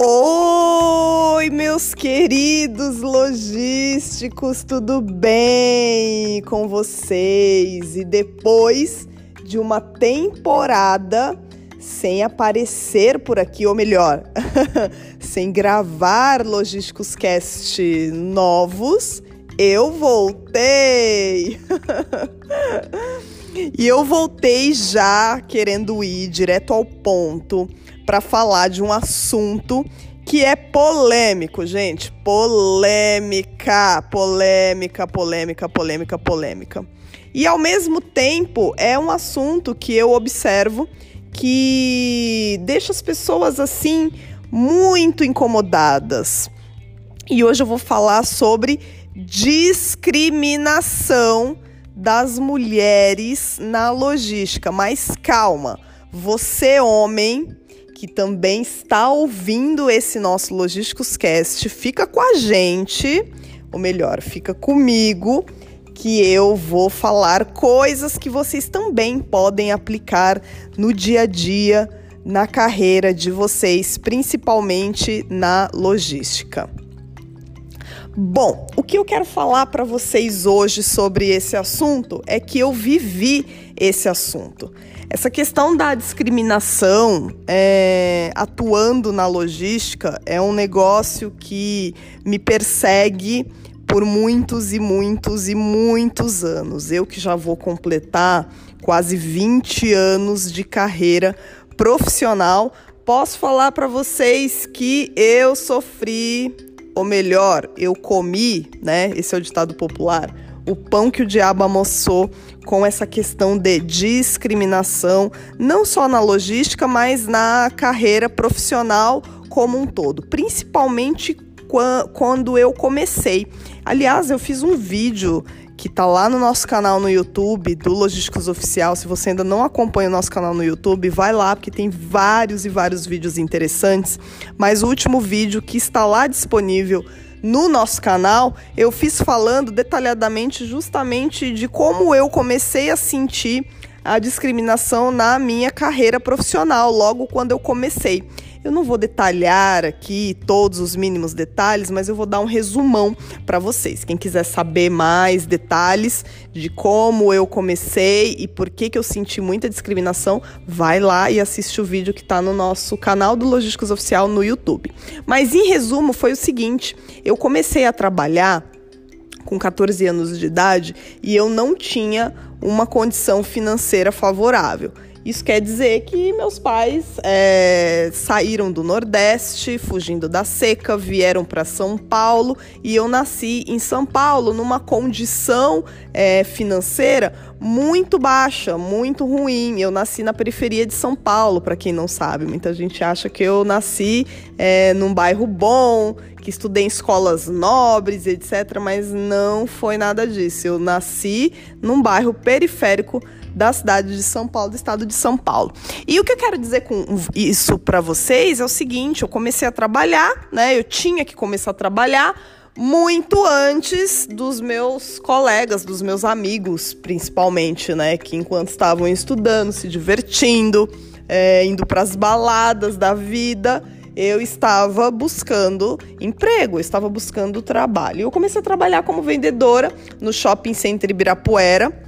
Oi, meus queridos logísticos, tudo bem com vocês? E depois de uma temporada sem aparecer por aqui, ou melhor, sem gravar Logísticos Cast novos, eu voltei! e eu voltei já querendo ir direto ao ponto para falar de um assunto que é polêmico, gente. Polêmica, polêmica, polêmica, polêmica, polêmica. E ao mesmo tempo é um assunto que eu observo que deixa as pessoas assim muito incomodadas. E hoje eu vou falar sobre discriminação das mulheres na logística. Mas calma, você homem que também está ouvindo esse nosso Logísticos Cast, fica com a gente, ou melhor, fica comigo, que eu vou falar coisas que vocês também podem aplicar no dia a dia, na carreira de vocês, principalmente na logística. Bom, o que eu quero falar para vocês hoje sobre esse assunto é que eu vivi esse assunto. Essa questão da discriminação é, atuando na logística é um negócio que me persegue por muitos e muitos e muitos anos. Eu que já vou completar quase 20 anos de carreira profissional, posso falar para vocês que eu sofri, ou melhor, eu comi, né? Esse é o ditado popular o pão que o diabo amassou com essa questão de discriminação, não só na logística, mas na carreira profissional como um todo, principalmente quando eu comecei. Aliás, eu fiz um vídeo que tá lá no nosso canal no YouTube do Logísticos Oficial. Se você ainda não acompanha o nosso canal no YouTube, vai lá porque tem vários e vários vídeos interessantes. Mas o último vídeo que está lá disponível no nosso canal, eu fiz falando detalhadamente justamente de como eu comecei a sentir a discriminação na minha carreira profissional, logo quando eu comecei. Eu não vou detalhar aqui todos os mínimos detalhes, mas eu vou dar um resumão para vocês. Quem quiser saber mais detalhes de como eu comecei e por que, que eu senti muita discriminação, vai lá e assiste o vídeo que está no nosso canal do Logísticos Oficial no YouTube. Mas em resumo, foi o seguinte: eu comecei a trabalhar com 14 anos de idade e eu não tinha uma condição financeira favorável. Isso quer dizer que meus pais é, saíram do Nordeste, fugindo da seca, vieram para São Paulo e eu nasci em São Paulo numa condição é, financeira muito baixa, muito ruim. Eu nasci na periferia de São Paulo, para quem não sabe. Muita gente acha que eu nasci é, num bairro bom, que estudei em escolas nobres, etc. Mas não foi nada disso. Eu nasci num bairro periférico da cidade de São Paulo, do estado de São Paulo. E o que eu quero dizer com isso para vocês é o seguinte: eu comecei a trabalhar, né? Eu tinha que começar a trabalhar muito antes dos meus colegas, dos meus amigos, principalmente, né? Que enquanto estavam estudando, se divertindo, é, indo para as baladas da vida, eu estava buscando emprego, eu estava buscando trabalho. Eu comecei a trabalhar como vendedora no Shopping Center Ibirapuera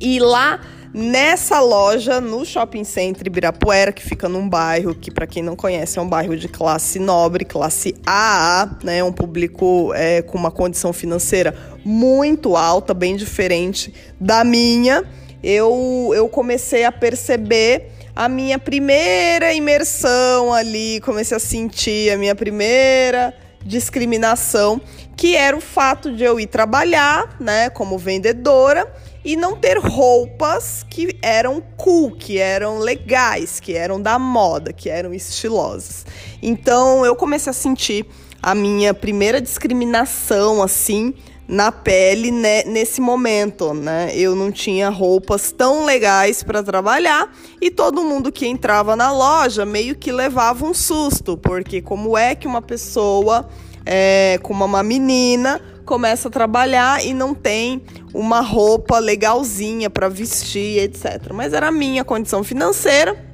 e lá nessa loja, no Shopping Center Ibirapuera, que fica num bairro que, para quem não conhece, é um bairro de classe nobre, classe AA, né? Um público é, com uma condição financeira muito alta, bem diferente da minha. Eu, eu comecei a perceber a minha primeira imersão ali, comecei a sentir a minha primeira discriminação, que era o fato de eu ir trabalhar, né, como vendedora e não ter roupas que eram cool, que eram legais, que eram da moda, que eram estilosas. Então eu comecei a sentir a minha primeira discriminação assim na pele né, nesse momento, né? Eu não tinha roupas tão legais para trabalhar e todo mundo que entrava na loja meio que levava um susto, porque como é que uma pessoa é, como uma menina começa a trabalhar e não tem uma roupa legalzinha para vestir, etc. Mas era a minha condição financeira.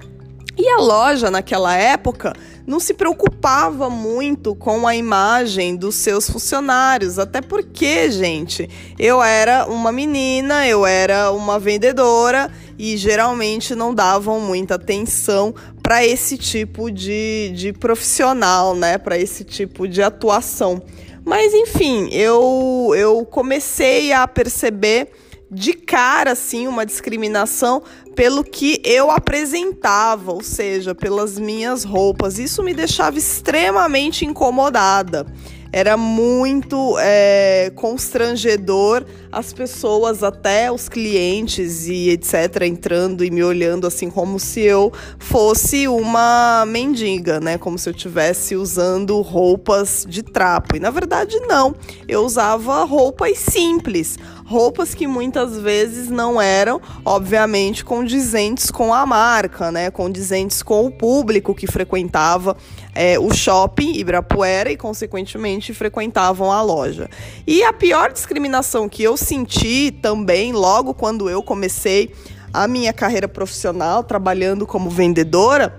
E a loja, naquela época, não se preocupava muito com a imagem dos seus funcionários, até porque, gente, eu era uma menina, eu era uma vendedora e geralmente não davam muita atenção para esse tipo de, de profissional, né? Para esse tipo de atuação. Mas enfim, eu, eu comecei a perceber de cara assim uma discriminação pelo que eu apresentava, ou seja, pelas minhas roupas. Isso me deixava extremamente incomodada. Era muito é, constrangedor as pessoas, até os clientes e etc., entrando e me olhando assim como se eu fosse uma mendiga, né? Como se eu estivesse usando roupas de trapo. E na verdade, não. Eu usava roupas simples roupas que muitas vezes não eram, obviamente, condizentes com a marca, né? Condizentes com o público que frequentava é, o shopping Ibirapuera e, consequentemente, frequentavam a loja. E a pior discriminação que eu senti também, logo quando eu comecei a minha carreira profissional trabalhando como vendedora,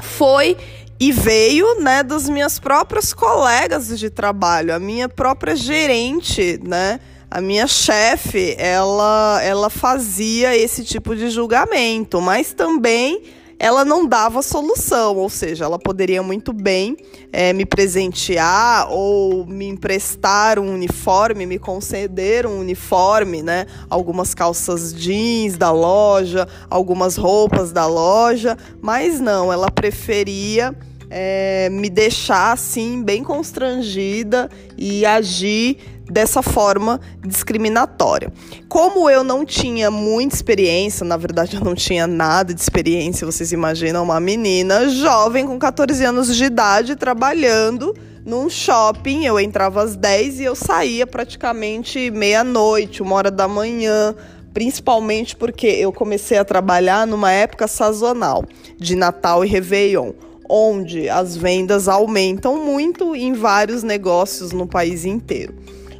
foi e veio, né, das minhas próprias colegas de trabalho, a minha própria gerente, né, a minha chefe, ela, ela fazia esse tipo de julgamento, mas também ela não dava solução, ou seja, ela poderia muito bem é, me presentear ou me emprestar um uniforme, me conceder um uniforme, né? Algumas calças jeans da loja, algumas roupas da loja, mas não, ela preferia. É, me deixar assim bem constrangida e agir dessa forma discriminatória. Como eu não tinha muita experiência, na verdade eu não tinha nada de experiência, vocês imaginam uma menina jovem com 14 anos de idade trabalhando num shopping, eu entrava às 10 e eu saía praticamente meia-noite, uma hora da manhã, principalmente porque eu comecei a trabalhar numa época sazonal de Natal e Réveillon onde as vendas aumentam muito em vários negócios no país inteiro.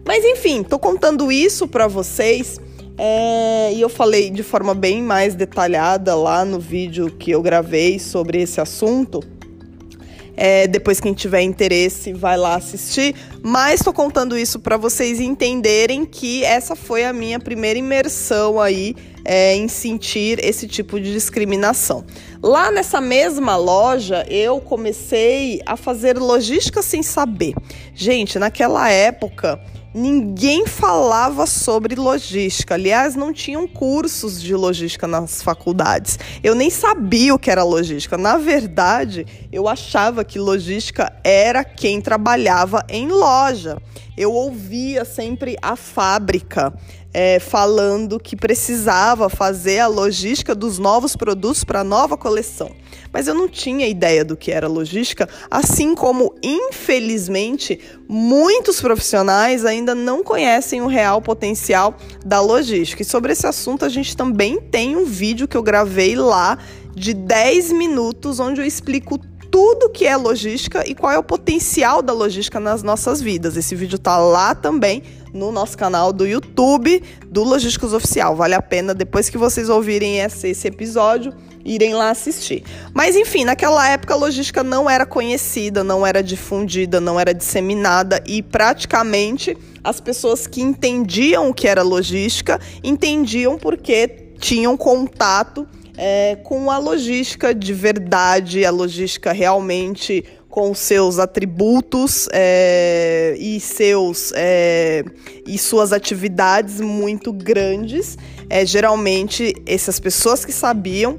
Mas enfim, tô contando isso para vocês. É, e eu falei de forma bem mais detalhada lá no vídeo que eu gravei sobre esse assunto. É, depois, quem tiver interesse, vai lá assistir. Mas estou contando isso para vocês entenderem que essa foi a minha primeira imersão aí é, em sentir esse tipo de discriminação. Lá nessa mesma loja, eu comecei a fazer logística sem saber. Gente, naquela época ninguém falava sobre logística. Aliás, não tinham cursos de logística nas faculdades. Eu nem sabia o que era logística. Na verdade, eu achava que logística era quem trabalhava em loja. Eu ouvia sempre a fábrica é, falando que precisava fazer a logística dos novos produtos para a nova coleção. Mas eu não tinha ideia do que era logística, assim como, infelizmente, muitos profissionais ainda não conhecem o real potencial da logística. E sobre esse assunto, a gente também tem um vídeo que eu gravei lá de 10 minutos, onde eu explico tudo que é logística e qual é o potencial da logística nas nossas vidas. Esse vídeo tá lá também no nosso canal do YouTube do Logísticos Oficial. Vale a pena depois que vocês ouvirem esse, esse episódio irem lá assistir. Mas enfim, naquela época a logística não era conhecida, não era difundida, não era disseminada e praticamente as pessoas que entendiam o que era logística entendiam porque tinham contato é, com a logística de verdade, a logística realmente com seus atributos é, e seus é, e suas atividades muito grandes. É, geralmente essas pessoas que sabiam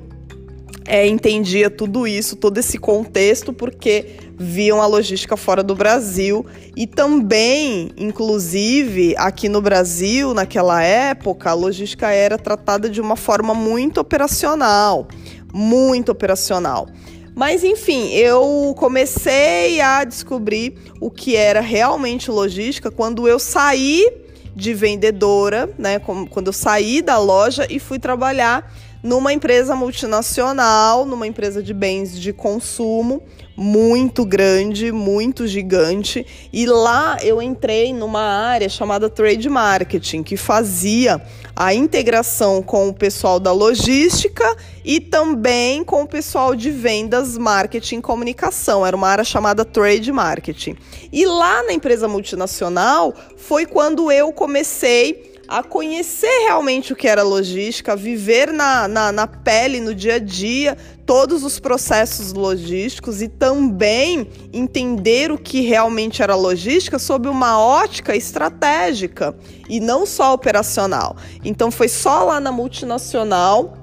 é, entendia tudo isso, todo esse contexto, porque viam a logística fora do Brasil e também, inclusive, aqui no Brasil, naquela época, a logística era tratada de uma forma muito operacional, muito operacional. Mas enfim, eu comecei a descobrir o que era realmente logística quando eu saí de vendedora, né? Quando eu saí da loja e fui trabalhar numa empresa multinacional, numa empresa de bens de consumo muito grande, muito gigante, e lá eu entrei numa área chamada trade marketing, que fazia a integração com o pessoal da logística e também com o pessoal de vendas, marketing e comunicação. Era uma área chamada trade marketing. E lá na empresa multinacional foi quando eu comecei a conhecer realmente o que era logística, viver na, na, na, pele, no dia a dia, todos os processos logísticos e também entender o que realmente era logística sob uma ótica estratégica e não só operacional. Então foi só lá na multinacional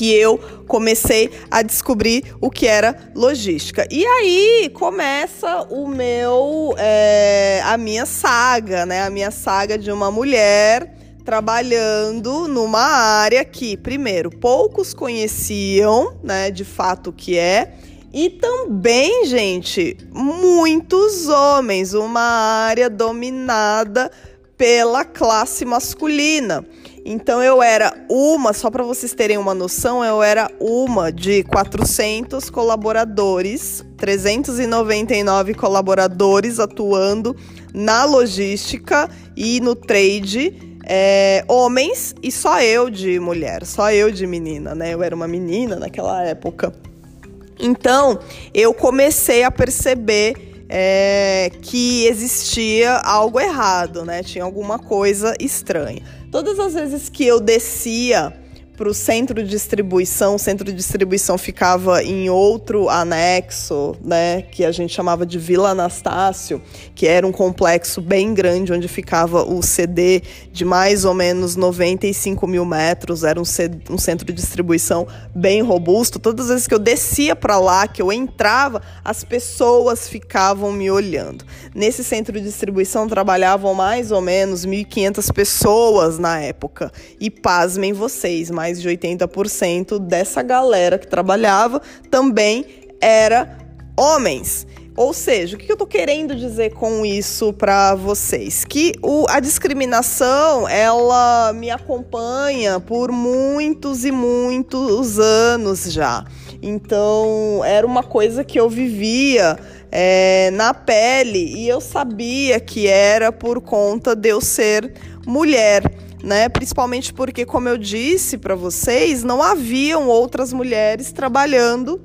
que eu comecei a descobrir o que era logística. E aí começa o meu, é, a minha saga, né? A minha saga de uma mulher trabalhando numa área que, primeiro, poucos conheciam, né? De fato o que é. E também, gente, muitos homens, uma área dominada pela classe masculina. Então eu era uma, só para vocês terem uma noção, eu era uma de 400 colaboradores, 399 colaboradores atuando na logística e no trade, é, homens e só eu de mulher, só eu de menina, né? Eu era uma menina naquela época. Então eu comecei a perceber é, que existia algo errado, né? Tinha alguma coisa estranha. Todas as vezes que eu descia para o centro de distribuição. O centro de distribuição ficava em outro anexo, né, que a gente chamava de Vila Anastácio, que era um complexo bem grande onde ficava o CD de mais ou menos 95 mil metros. Era um, um centro de distribuição bem robusto. Todas as vezes que eu descia para lá, que eu entrava, as pessoas ficavam me olhando. Nesse centro de distribuição trabalhavam mais ou menos 1.500 pessoas na época. E pasmem vocês, mais mais de 80% dessa galera que trabalhava também era homens. Ou seja, o que eu estou querendo dizer com isso para vocês? Que o, a discriminação ela me acompanha por muitos e muitos anos já. Então era uma coisa que eu vivia é, na pele e eu sabia que era por conta de eu ser mulher né? Principalmente porque, como eu disse para vocês, não haviam outras mulheres trabalhando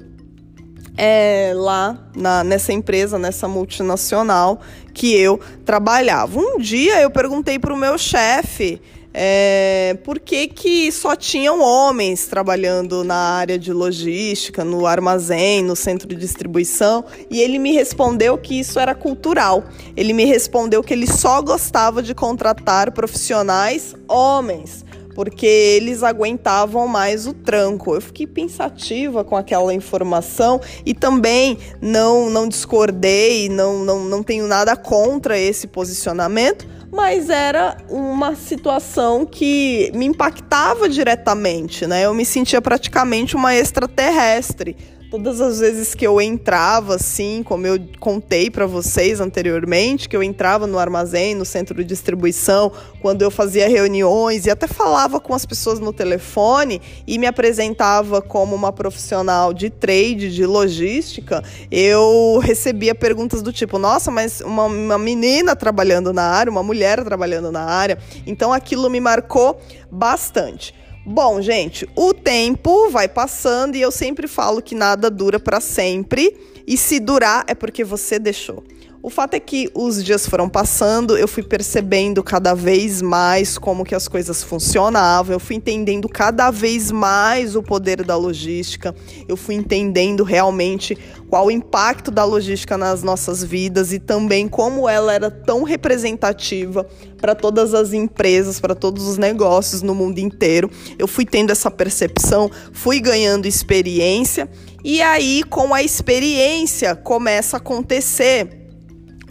é, lá na, nessa empresa, nessa multinacional que eu trabalhava. Um dia eu perguntei para o meu chefe é, por que, que só tinham homens trabalhando na área de logística, no armazém, no centro de distribuição, e ele me respondeu que isso era cultural. Ele me respondeu que ele só gostava de contratar profissionais homens porque eles aguentavam mais o tranco. Eu fiquei pensativa com aquela informação e também não não discordei, não, não, não tenho nada contra esse posicionamento, mas era uma situação que me impactava diretamente, né? Eu me sentia praticamente uma extraterrestre Todas as vezes que eu entrava, assim, como eu contei para vocês anteriormente, que eu entrava no armazém, no centro de distribuição, quando eu fazia reuniões e até falava com as pessoas no telefone e me apresentava como uma profissional de trade, de logística, eu recebia perguntas do tipo: nossa, mas uma, uma menina trabalhando na área, uma mulher trabalhando na área. Então aquilo me marcou bastante. Bom, gente, o tempo vai passando e eu sempre falo que nada dura para sempre. E se durar é porque você deixou. O fato é que os dias foram passando, eu fui percebendo cada vez mais como que as coisas funcionavam, eu fui entendendo cada vez mais o poder da logística, eu fui entendendo realmente qual o impacto da logística nas nossas vidas e também como ela era tão representativa para todas as empresas, para todos os negócios no mundo inteiro. Eu fui tendo essa percepção, fui ganhando experiência e aí com a experiência começa a acontecer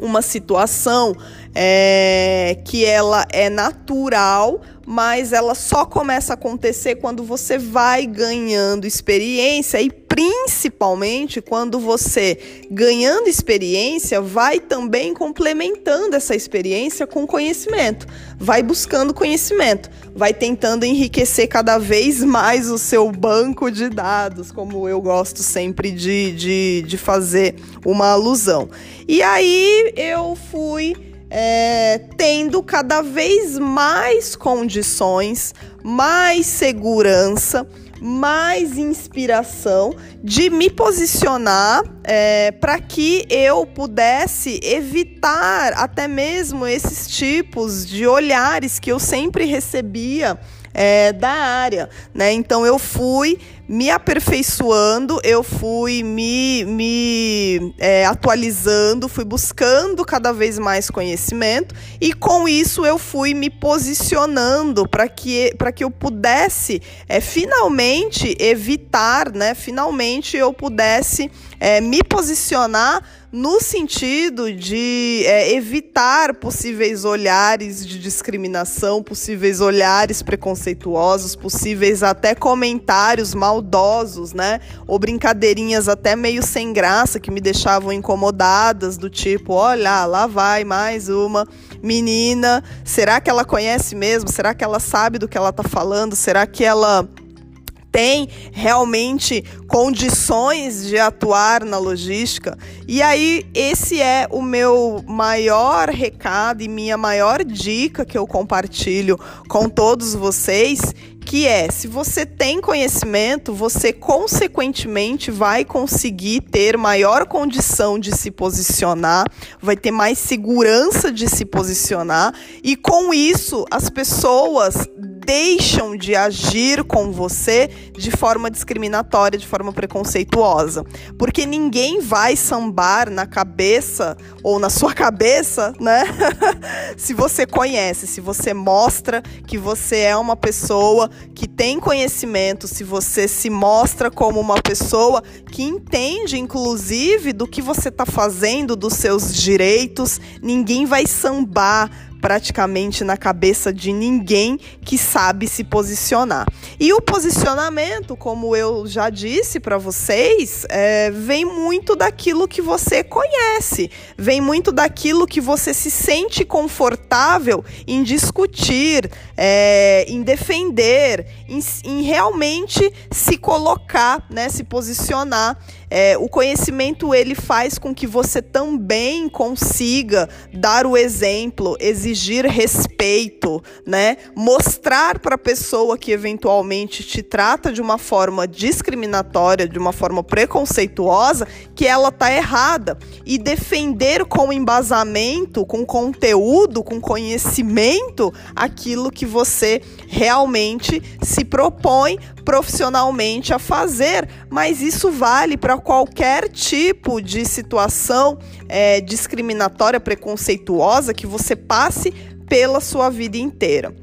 uma situação é, que ela é natural, mas ela só começa a acontecer quando você vai ganhando experiência e principalmente quando você, ganhando experiência, vai também complementando essa experiência com conhecimento, vai buscando conhecimento, vai tentando enriquecer cada vez mais o seu banco de dados, como eu gosto sempre de, de, de fazer uma alusão. E aí eu fui é, tendo cada vez mais condições, mais segurança, mais inspiração de me posicionar é, para que eu pudesse evitar até mesmo esses tipos de olhares que eu sempre recebia é, da área, né? Então eu fui me aperfeiçoando, eu fui me, me é, atualizando, fui buscando cada vez mais conhecimento e com isso eu fui me posicionando para que, que eu pudesse é, finalmente evitar, né? Finalmente eu pudesse é, me posicionar no sentido de é, evitar possíveis olhares de discriminação, possíveis olhares preconceituosos, possíveis até comentários maldosos, né? Ou brincadeirinhas até meio sem graça que me deixavam incomodadas, do tipo, olha, lá vai mais uma menina, será que ela conhece mesmo? Será que ela sabe do que ela está falando? Será que ela tem realmente condições de atuar na logística. E aí, esse é o meu maior recado e minha maior dica que eu compartilho com todos vocês, que é, se você tem conhecimento, você consequentemente vai conseguir ter maior condição de se posicionar, vai ter mais segurança de se posicionar e com isso as pessoas deixam de agir com você de forma discriminatória, de forma preconceituosa. Porque ninguém vai sambar na cabeça ou na sua cabeça, né? se você conhece, se você mostra que você é uma pessoa que tem conhecimento, se você se mostra como uma pessoa que entende, inclusive, do que você está fazendo, dos seus direitos, ninguém vai sambar praticamente na cabeça de ninguém que sabe se posicionar. E o posicionamento, como eu já disse para vocês, é, vem muito daquilo que você conhece, vem muito daquilo que você se sente confortável em discutir, é, em defender, em, em realmente se colocar, né, se posicionar. É, o conhecimento ele faz com que você também consiga dar o exemplo, exigir respeito, né? Mostrar para a pessoa que eventualmente te trata de uma forma discriminatória, de uma forma preconceituosa, que ela tá errada e defender com embasamento, com conteúdo, com conhecimento aquilo que você realmente se propõe profissionalmente a fazer, mas isso vale para qualquer tipo de situação é, discriminatória, preconceituosa que você passe pela sua vida inteira.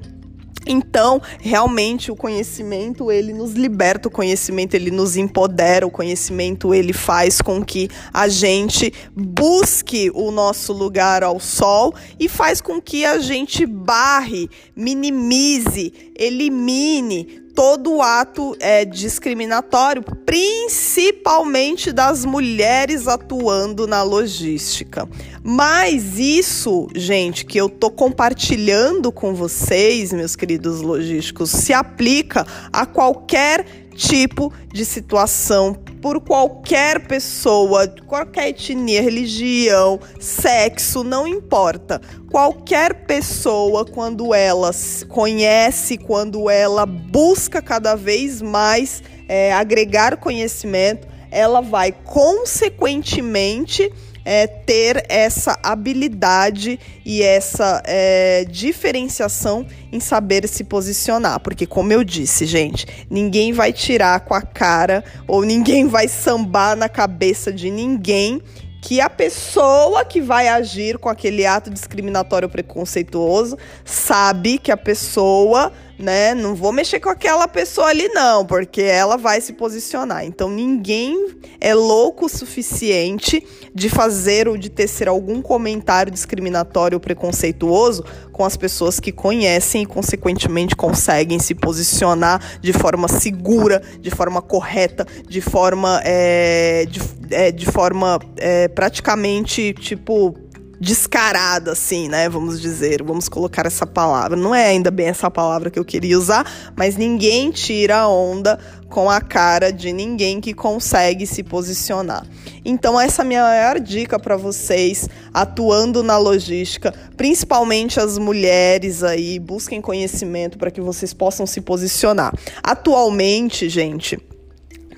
Então, realmente o conhecimento, ele nos liberta, o conhecimento ele nos empodera, o conhecimento ele faz com que a gente busque o nosso lugar ao sol e faz com que a gente barre, minimize, elimine todo ato é, discriminatório, principalmente das mulheres atuando na logística. Mas isso, gente, que eu tô compartilhando com vocês, meus queridos logísticos, se aplica a qualquer tipo de situação por qualquer pessoa, qualquer etnia, religião, sexo, não importa. Qualquer pessoa, quando ela conhece, quando ela busca cada vez mais é, agregar conhecimento, ela vai consequentemente é, ter essa habilidade e essa é, diferenciação em saber se posicionar. Porque, como eu disse, gente, ninguém vai tirar com a cara ou ninguém vai sambar na cabeça de ninguém que a pessoa que vai agir com aquele ato discriminatório preconceituoso sabe que a pessoa né? Não vou mexer com aquela pessoa ali, não, porque ela vai se posicionar. Então ninguém é louco o suficiente de fazer ou de tecer algum comentário discriminatório ou preconceituoso com as pessoas que conhecem e, consequentemente, conseguem se posicionar de forma segura, de forma correta, de forma. É, de, é, de forma é, praticamente tipo descarada, assim, né? Vamos dizer, vamos colocar essa palavra. Não é ainda bem essa palavra que eu queria usar, mas ninguém tira a onda com a cara de ninguém que consegue se posicionar. Então, essa é a minha maior dica para vocês, atuando na logística, principalmente as mulheres aí, busquem conhecimento para que vocês possam se posicionar. Atualmente, gente,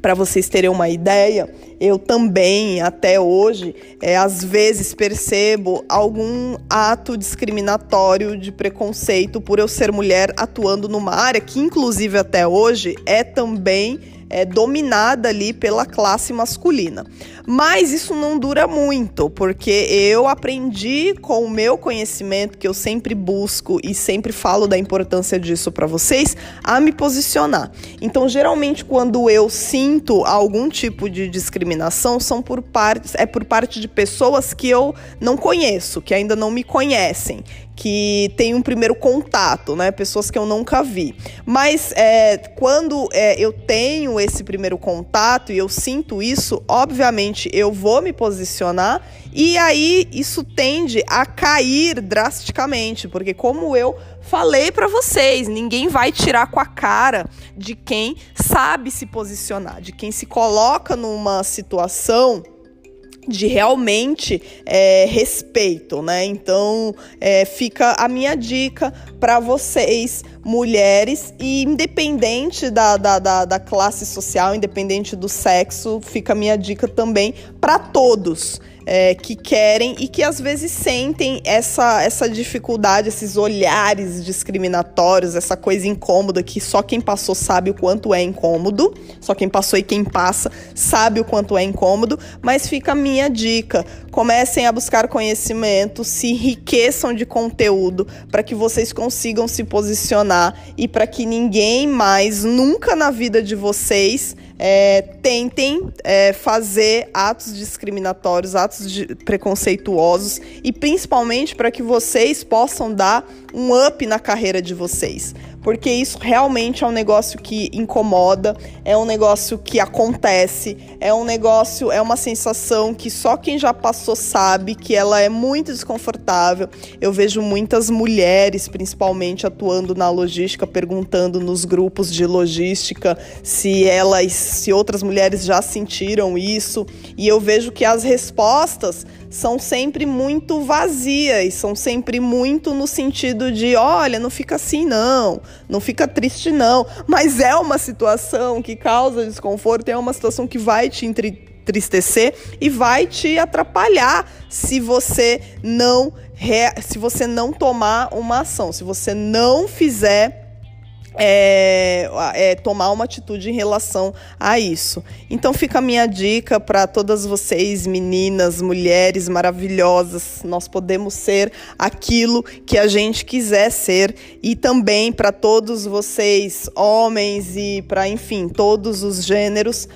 para vocês terem uma ideia, eu também, até hoje, é, às vezes percebo algum ato discriminatório de preconceito por eu ser mulher atuando numa área que, inclusive, até hoje é também é, dominada ali pela classe masculina. Mas isso não dura muito, porque eu aprendi com o meu conhecimento, que eu sempre busco e sempre falo da importância disso para vocês, a me posicionar. Então, geralmente, quando eu sinto algum tipo de discriminação, são por parte, é por parte de pessoas que eu não conheço, que ainda não me conhecem que tem um primeiro contato, né? Pessoas que eu nunca vi. Mas é, quando é, eu tenho esse primeiro contato e eu sinto isso, obviamente eu vou me posicionar e aí isso tende a cair drasticamente, porque como eu falei para vocês, ninguém vai tirar com a cara de quem sabe se posicionar, de quem se coloca numa situação de realmente é, respeito, né? Então é, fica a minha dica para vocês, mulheres, e independente da, da, da, da, classe social, independente do sexo, fica a minha dica também para todos é, que querem e que às vezes sentem essa, essa dificuldade, esses olhares discriminatórios, essa coisa incômoda que só quem passou sabe o quanto é incômodo, só quem passou e quem passa sabe o quanto é incômodo, mas fica a minha dica: comecem a buscar conhecimento, se enriqueçam de conteúdo para que vocês consigam se posicionar e para que ninguém mais, nunca na vida de vocês, é, tentem é, fazer atos discriminatórios, atos de, preconceituosos e principalmente para que vocês possam dar um up na carreira de vocês porque isso realmente é um negócio que incomoda, é um negócio que acontece, é um negócio, é uma sensação que só quem já passou sabe que ela é muito desconfortável. Eu vejo muitas mulheres, principalmente, atuando na logística, perguntando nos grupos de logística se elas, se outras mulheres já sentiram isso, e eu vejo que as respostas são sempre muito vazias, são sempre muito no sentido de, olha, não fica assim não, não fica triste não, mas é uma situação que causa desconforto, é uma situação que vai te entristecer e vai te atrapalhar se você não se você não tomar uma ação, se você não fizer é, é, tomar uma atitude em relação a isso. Então fica a minha dica para todas vocês, meninas, mulheres maravilhosas. Nós podemos ser aquilo que a gente quiser ser e também para todos vocês, homens e para enfim todos os gêneros.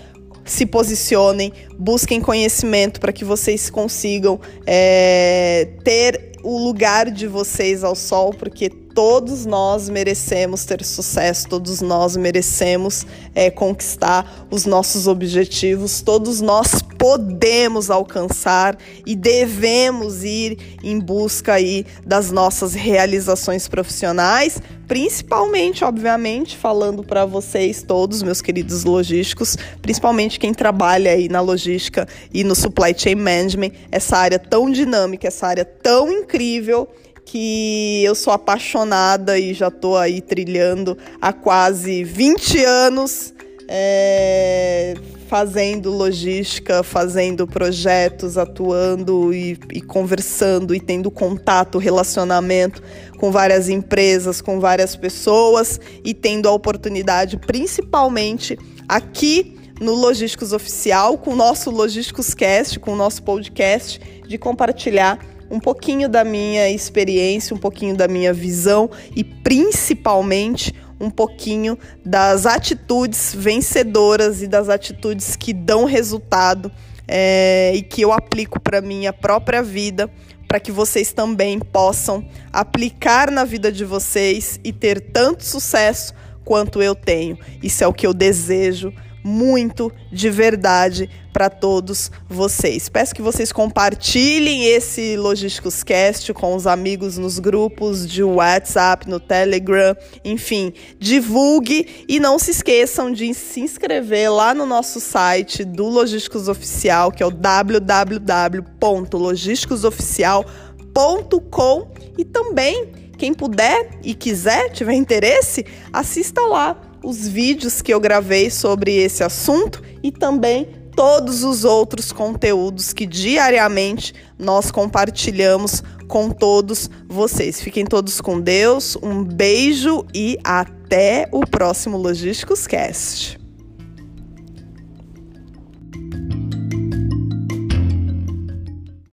Se posicionem, busquem conhecimento para que vocês consigam é, ter o lugar de vocês ao sol, porque todos nós merecemos ter sucesso, todos nós merecemos é, conquistar os nossos objetivos, todos nós podemos alcançar e devemos ir em busca aí das nossas realizações profissionais, principalmente, obviamente, falando para vocês todos, meus queridos logísticos, principalmente quem trabalha aí na logística e no supply chain management, essa área tão dinâmica, essa área tão incrível que eu sou apaixonada e já estou aí trilhando há quase 20 anos, é, fazendo logística, fazendo projetos, atuando e, e conversando e tendo contato, relacionamento com várias empresas, com várias pessoas e tendo a oportunidade, principalmente aqui no Logísticos Oficial, com o nosso Logísticos Cast, com o nosso podcast, de compartilhar um pouquinho da minha experiência, um pouquinho da minha visão e principalmente um pouquinho das atitudes vencedoras e das atitudes que dão resultado é, e que eu aplico para minha própria vida, para que vocês também possam aplicar na vida de vocês e ter tanto sucesso quanto eu tenho. Isso é o que eu desejo muito de verdade para todos vocês. Peço que vocês compartilhem esse Logísticos Cast com os amigos nos grupos de WhatsApp, no Telegram, enfim, divulgue e não se esqueçam de se inscrever lá no nosso site do Logísticos Oficial, que é o www.logisticosoficial.com e também quem puder e quiser, tiver interesse, assista lá os vídeos que eu gravei sobre esse assunto e também todos os outros conteúdos que diariamente nós compartilhamos com todos vocês. Fiquem todos com Deus, um beijo e até o próximo Logísticos Cast.